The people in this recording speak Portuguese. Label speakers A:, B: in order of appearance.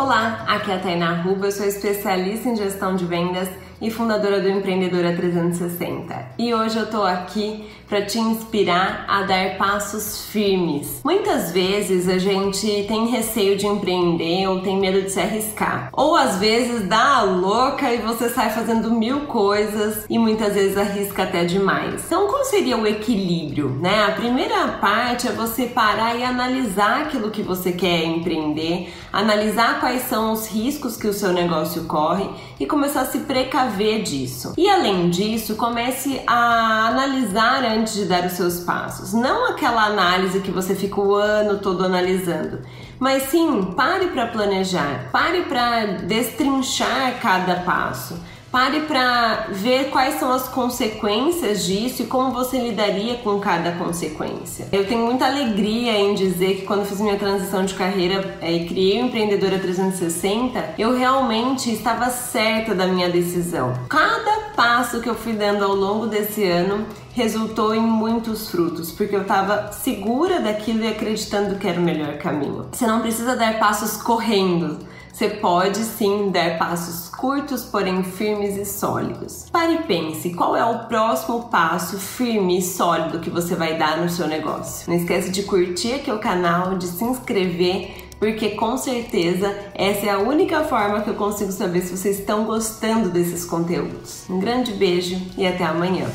A: Olá, aqui é a Tainá Ruba, eu sou especialista em gestão de vendas e fundadora do Empreendedora 360. E hoje eu tô aqui para te inspirar a dar passos firmes. Muitas vezes a gente tem receio de empreender ou tem medo de se arriscar. Ou às vezes dá a louca e você sai fazendo mil coisas e muitas vezes arrisca até demais. Então, qual seria o equilíbrio, né? A primeira parte é você parar e analisar aquilo que você quer empreender, analisar quais são os riscos que o seu negócio corre e começar a se precaver disso. E além disso, comece a analisar antes de dar os seus passos. Não aquela análise que você fica o ano todo analisando, mas sim pare para planejar, pare para destrinchar cada passo. Pare para ver quais são as consequências disso e como você lidaria com cada consequência. Eu tenho muita alegria em dizer que quando fiz minha transição de carreira é, e criei o Empreendedora 360, eu realmente estava certa da minha decisão. Cada passo que eu fui dando ao longo desse ano resultou em muitos frutos, porque eu estava segura daquilo e acreditando que era o melhor caminho. Você não precisa dar passos correndo você pode sim dar passos curtos, porém firmes e sólidos. Pare e pense, qual é o próximo passo firme e sólido que você vai dar no seu negócio? Não esquece de curtir aqui o canal, de se inscrever porque com certeza essa é a única forma que eu consigo saber se vocês estão gostando desses conteúdos. Um grande beijo e até amanhã.